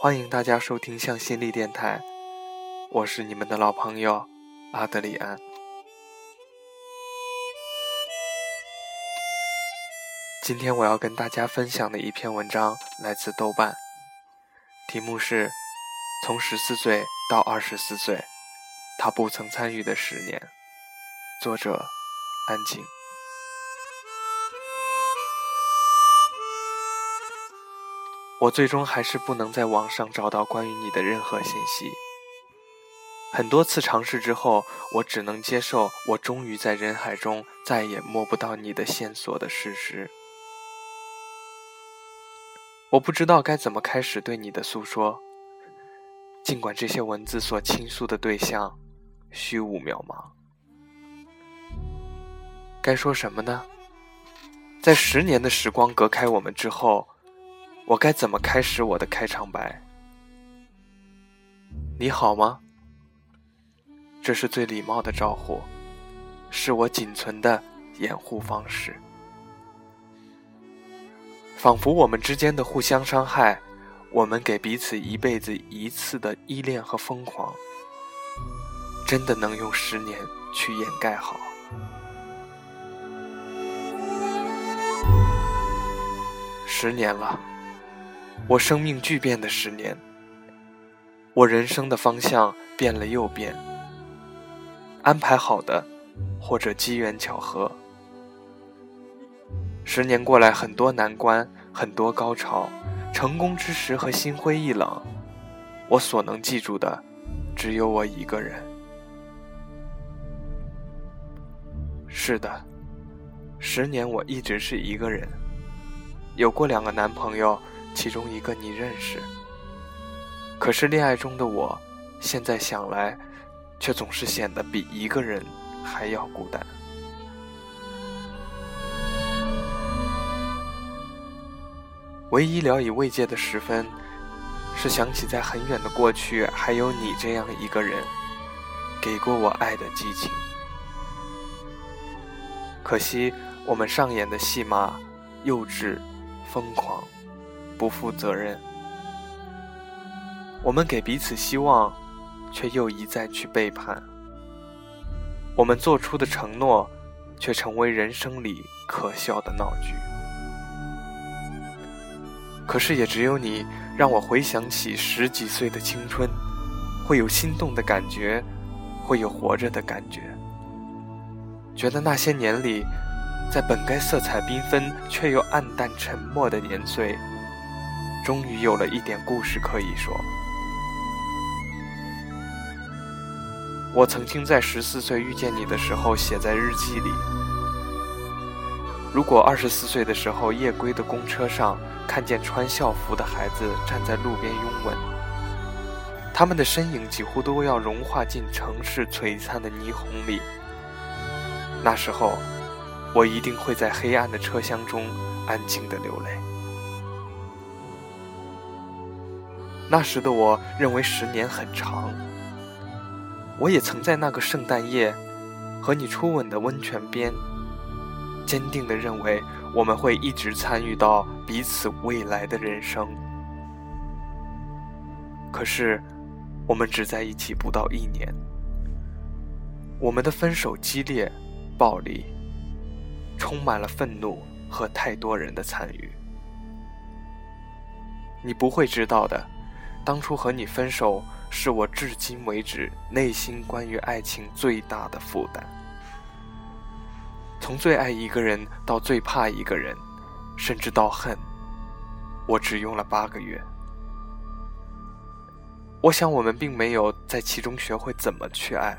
欢迎大家收听向心力电台，我是你们的老朋友阿德里安。今天我要跟大家分享的一篇文章来自豆瓣，题目是《从十四岁到二十四岁，他不曾参与的十年》，作者安静。我最终还是不能在网上找到关于你的任何信息。很多次尝试之后，我只能接受我终于在人海中再也摸不到你的线索的事实。我不知道该怎么开始对你的诉说，尽管这些文字所倾诉的对象虚无渺茫。该说什么呢？在十年的时光隔开我们之后，我该怎么开始我的开场白？你好吗？这是最礼貌的招呼，是我仅存的掩护方式。仿佛我们之间的互相伤害，我们给彼此一辈子一次的依恋和疯狂，真的能用十年去掩盖好？十年了，我生命巨变的十年，我人生的方向变了又变，安排好的，或者机缘巧合。十年过来，很多难关，很多高潮，成功之时和心灰意冷。我所能记住的，只有我一个人。是的，十年我一直是一个人，有过两个男朋友，其中一个你认识。可是恋爱中的我，现在想来，却总是显得比一个人还要孤单。唯一聊以慰藉的时分，是想起在很远的过去，还有你这样一个人，给过我爱的激情。可惜我们上演的戏码，幼稚、疯狂、不负责任。我们给彼此希望，却又一再去背叛。我们做出的承诺，却成为人生里可笑的闹剧。可是也只有你，让我回想起十几岁的青春，会有心动的感觉，会有活着的感觉。觉得那些年里，在本该色彩缤纷却又暗淡沉默的年岁，终于有了一点故事可以说。我曾经在十四岁遇见你的时候，写在日记里。如果二十四岁的时候，夜归的公车上。看见穿校服的孩子站在路边拥吻，他们的身影几乎都要融化进城市璀璨的霓虹里。那时候，我一定会在黑暗的车厢中安静的流泪。那时的我认为十年很长，我也曾在那个圣诞夜和你初吻的温泉边，坚定的认为。我们会一直参与到彼此未来的人生，可是我们只在一起不到一年，我们的分手激烈、暴力，充满了愤怒和太多人的参与。你不会知道的，当初和你分手是我至今为止内心关于爱情最大的负担。从最爱一个人到最怕一个人，甚至到恨，我只用了八个月。我想我们并没有在其中学会怎么去爱，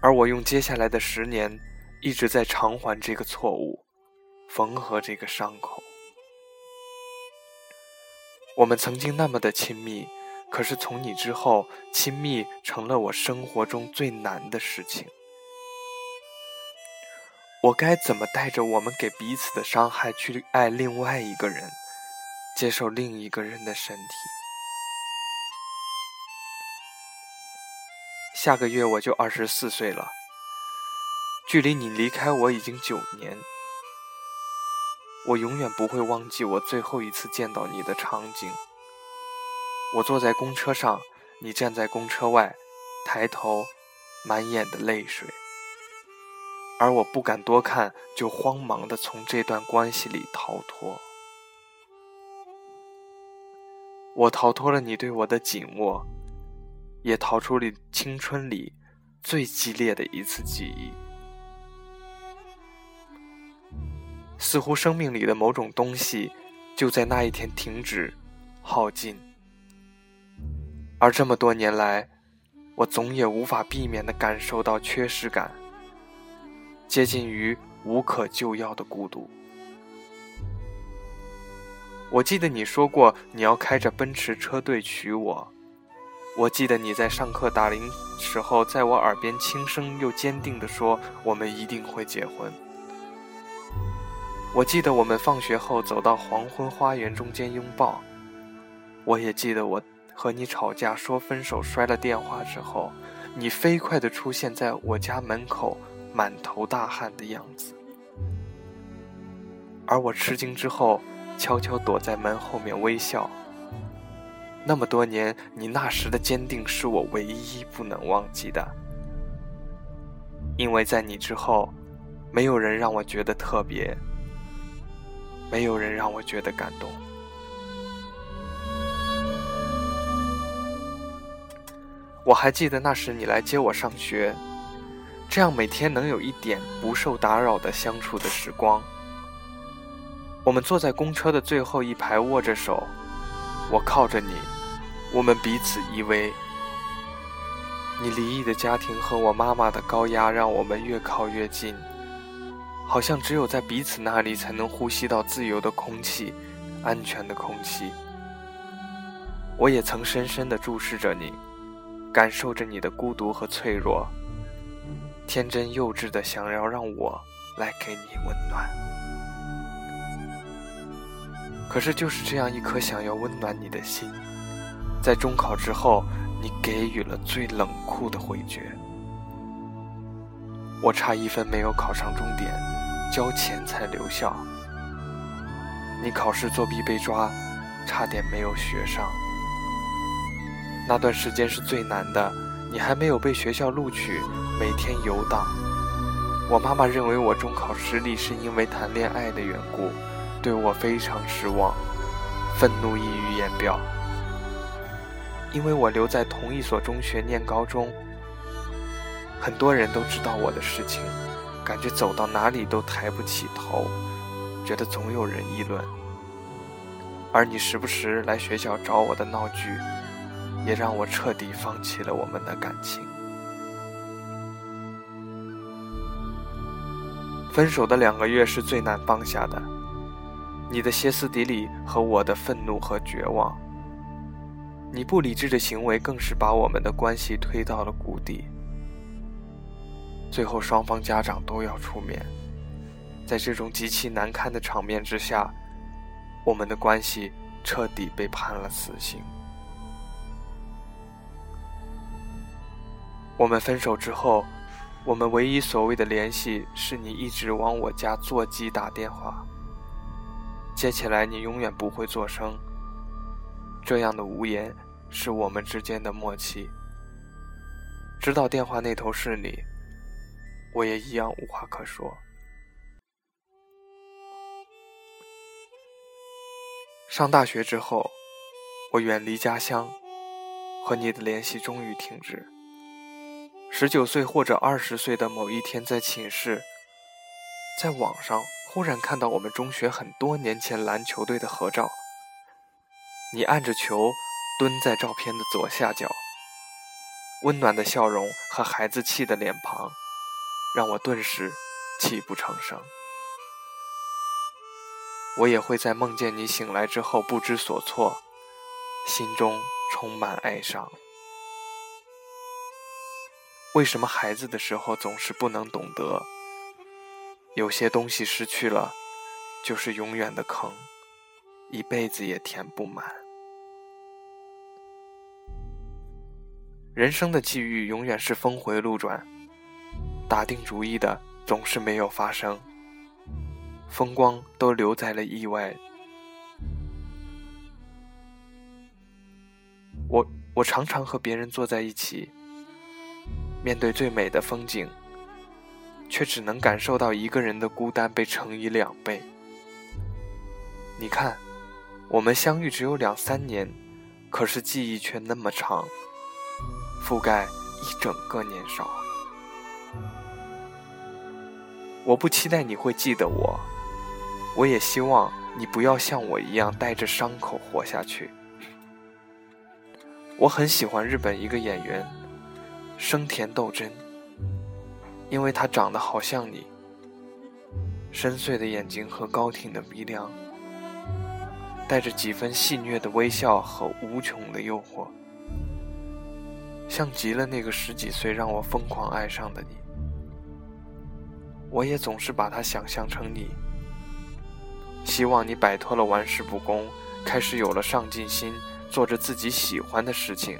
而我用接下来的十年一直在偿还这个错误，缝合这个伤口。我们曾经那么的亲密，可是从你之后，亲密成了我生活中最难的事情。我该怎么带着我们给彼此的伤害去爱另外一个人，接受另一个人的身体？下个月我就二十四岁了，距离你离开我已经九年。我永远不会忘记我最后一次见到你的场景。我坐在公车上，你站在公车外，抬头，满眼的泪水。而我不敢多看，就慌忙的从这段关系里逃脱。我逃脱了你对我的紧握，也逃出了青春里最激烈的一次记忆。似乎生命里的某种东西，就在那一天停止、耗尽。而这么多年来，我总也无法避免的感受到缺失感。接近于无可救药的孤独。我记得你说过你要开着奔驰车队娶我，我记得你在上课打铃时候在我耳边轻声又坚定地说我们一定会结婚。我记得我们放学后走到黄昏花园中间拥抱，我也记得我和你吵架说分手摔了电话之后，你飞快地出现在我家门口。满头大汗的样子，而我吃惊之后，悄悄躲在门后面微笑。那么多年，你那时的坚定是我唯一不能忘记的，因为在你之后，没有人让我觉得特别，没有人让我觉得感动。我还记得那时你来接我上学。这样每天能有一点不受打扰的相处的时光。我们坐在公车的最后一排，握着手，我靠着你，我们彼此依偎。你离异的家庭和我妈妈的高压让我们越靠越近，好像只有在彼此那里才能呼吸到自由的空气，安全的空气。我也曾深深地注视着你，感受着你的孤独和脆弱。天真幼稚的想要让我来给你温暖，可是就是这样一颗想要温暖你的心，在中考之后，你给予了最冷酷的回绝。我差一分没有考上重点，交钱才留校。你考试作弊被抓，差点没有学上。那段时间是最难的，你还没有被学校录取。每天游荡，我妈妈认为我中考失利是因为谈恋爱的缘故，对我非常失望，愤怒溢于言表。因为我留在同一所中学念高中，很多人都知道我的事情，感觉走到哪里都抬不起头，觉得总有人议论。而你时不时来学校找我的闹剧，也让我彻底放弃了我们的感情。分手的两个月是最难放下的，你的歇斯底里和我的愤怒和绝望，你不理智的行为更是把我们的关系推到了谷底。最后双方家长都要出面，在这种极其难堪的场面之下，我们的关系彻底被判了死刑。我们分手之后。我们唯一所谓的联系，是你一直往我家座机打电话，接起来你永远不会做声。这样的无言，是我们之间的默契。知道电话那头是你，我也一样无话可说。上大学之后，我远离家乡，和你的联系终于停止。十九岁或者二十岁的某一天，在寝室，在网上忽然看到我们中学很多年前篮球队的合照。你按着球，蹲在照片的左下角，温暖的笑容和孩子气的脸庞，让我顿时泣不成声。我也会在梦见你醒来之后不知所措，心中充满哀伤。为什么孩子的时候总是不能懂得？有些东西失去了，就是永远的坑，一辈子也填不满。人生的际遇永远是峰回路转，打定主意的总是没有发生，风光都留在了意外。我我常常和别人坐在一起，面对最美的风景，却只能感受到一个人的孤单被乘以两倍。你看，我们相遇只有两三年，可是记忆却那么长，覆盖一整个年少。我不期待你会记得我，我也希望你不要像我一样带着伤口活下去。我很喜欢日本一个演员，生田斗真，因为他长得好像你，深邃的眼睛和高挺的鼻梁，带着几分戏谑的微笑和无穷的诱惑，像极了那个十几岁让我疯狂爱上的你。我也总是把他想象成你，希望你摆脱了玩世不恭，开始有了上进心。做着自己喜欢的事情，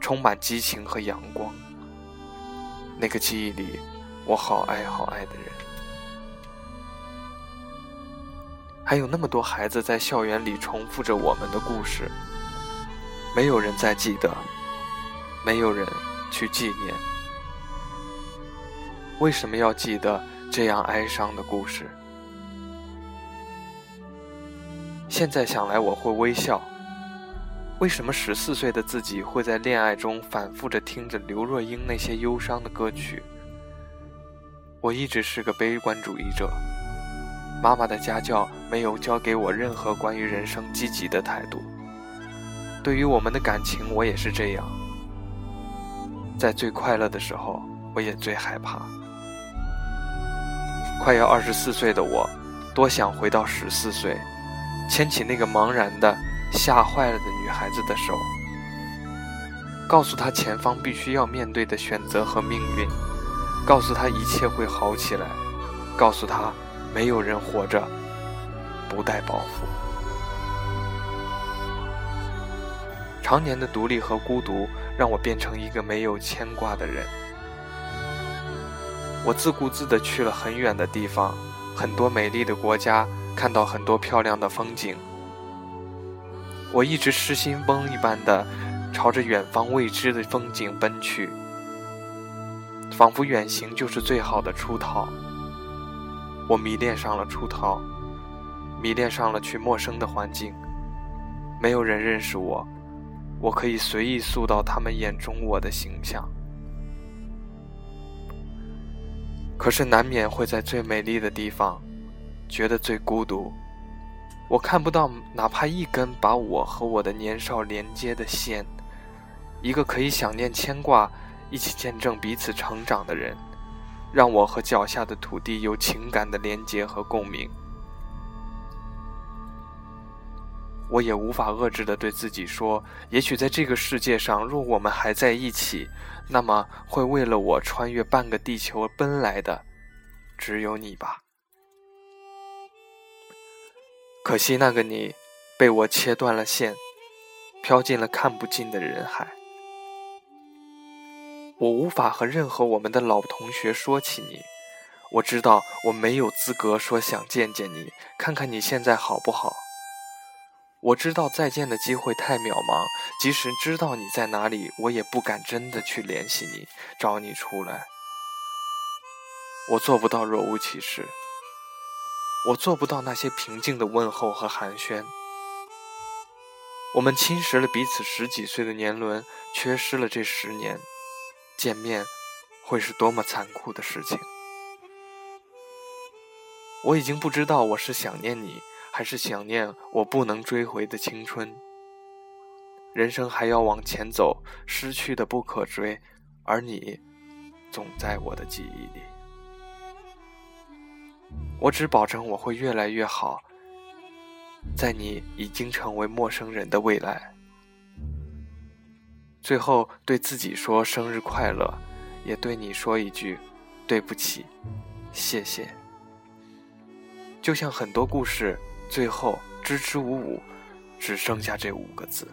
充满激情和阳光。那个记忆里，我好爱好爱的人，还有那么多孩子在校园里重复着我们的故事。没有人在记得，没有人去纪念。为什么要记得这样哀伤的故事？现在想来，我会微笑。为什么十四岁的自己会在恋爱中反复着听着刘若英那些忧伤的歌曲？我一直是个悲观主义者，妈妈的家教没有教给我任何关于人生积极的态度。对于我们的感情，我也是这样。在最快乐的时候，我也最害怕。快要二十四岁的我，多想回到十四岁，牵起那个茫然的。吓坏了的女孩子的手，告诉她前方必须要面对的选择和命运，告诉她一切会好起来，告诉她没有人活着不带包袱。常年的独立和孤独让我变成一个没有牵挂的人。我自顾自地去了很远的地方，很多美丽的国家，看到很多漂亮的风景。我一直失心疯一般的朝着远方未知的风景奔去，仿佛远行就是最好的出逃。我迷恋上了出逃，迷恋上了去陌生的环境，没有人认识我，我可以随意塑造他们眼中我的形象。可是难免会在最美丽的地方，觉得最孤独。我看不到哪怕一根把我和我的年少连接的线，一个可以想念、牵挂、一起见证彼此成长的人，让我和脚下的土地有情感的连接和共鸣。我也无法遏制的对自己说：，也许在这个世界上，若我们还在一起，那么会为了我穿越半个地球奔来的，只有你吧。可惜那个你，被我切断了线，飘进了看不尽的人海。我无法和任何我们的老同学说起你，我知道我没有资格说想见见你，看看你现在好不好。我知道再见的机会太渺茫，即使知道你在哪里，我也不敢真的去联系你，找你出来。我做不到若无其事。我做不到那些平静的问候和寒暄。我们侵蚀了彼此十几岁的年轮，缺失了这十年，见面会是多么残酷的事情。我已经不知道我是想念你，还是想念我不能追回的青春。人生还要往前走，失去的不可追，而你，总在我的记忆里。我只保证我会越来越好，在你已经成为陌生人的未来。最后对自己说生日快乐，也对你说一句对不起，谢谢。就像很多故事最后支支吾吾，只剩下这五个字。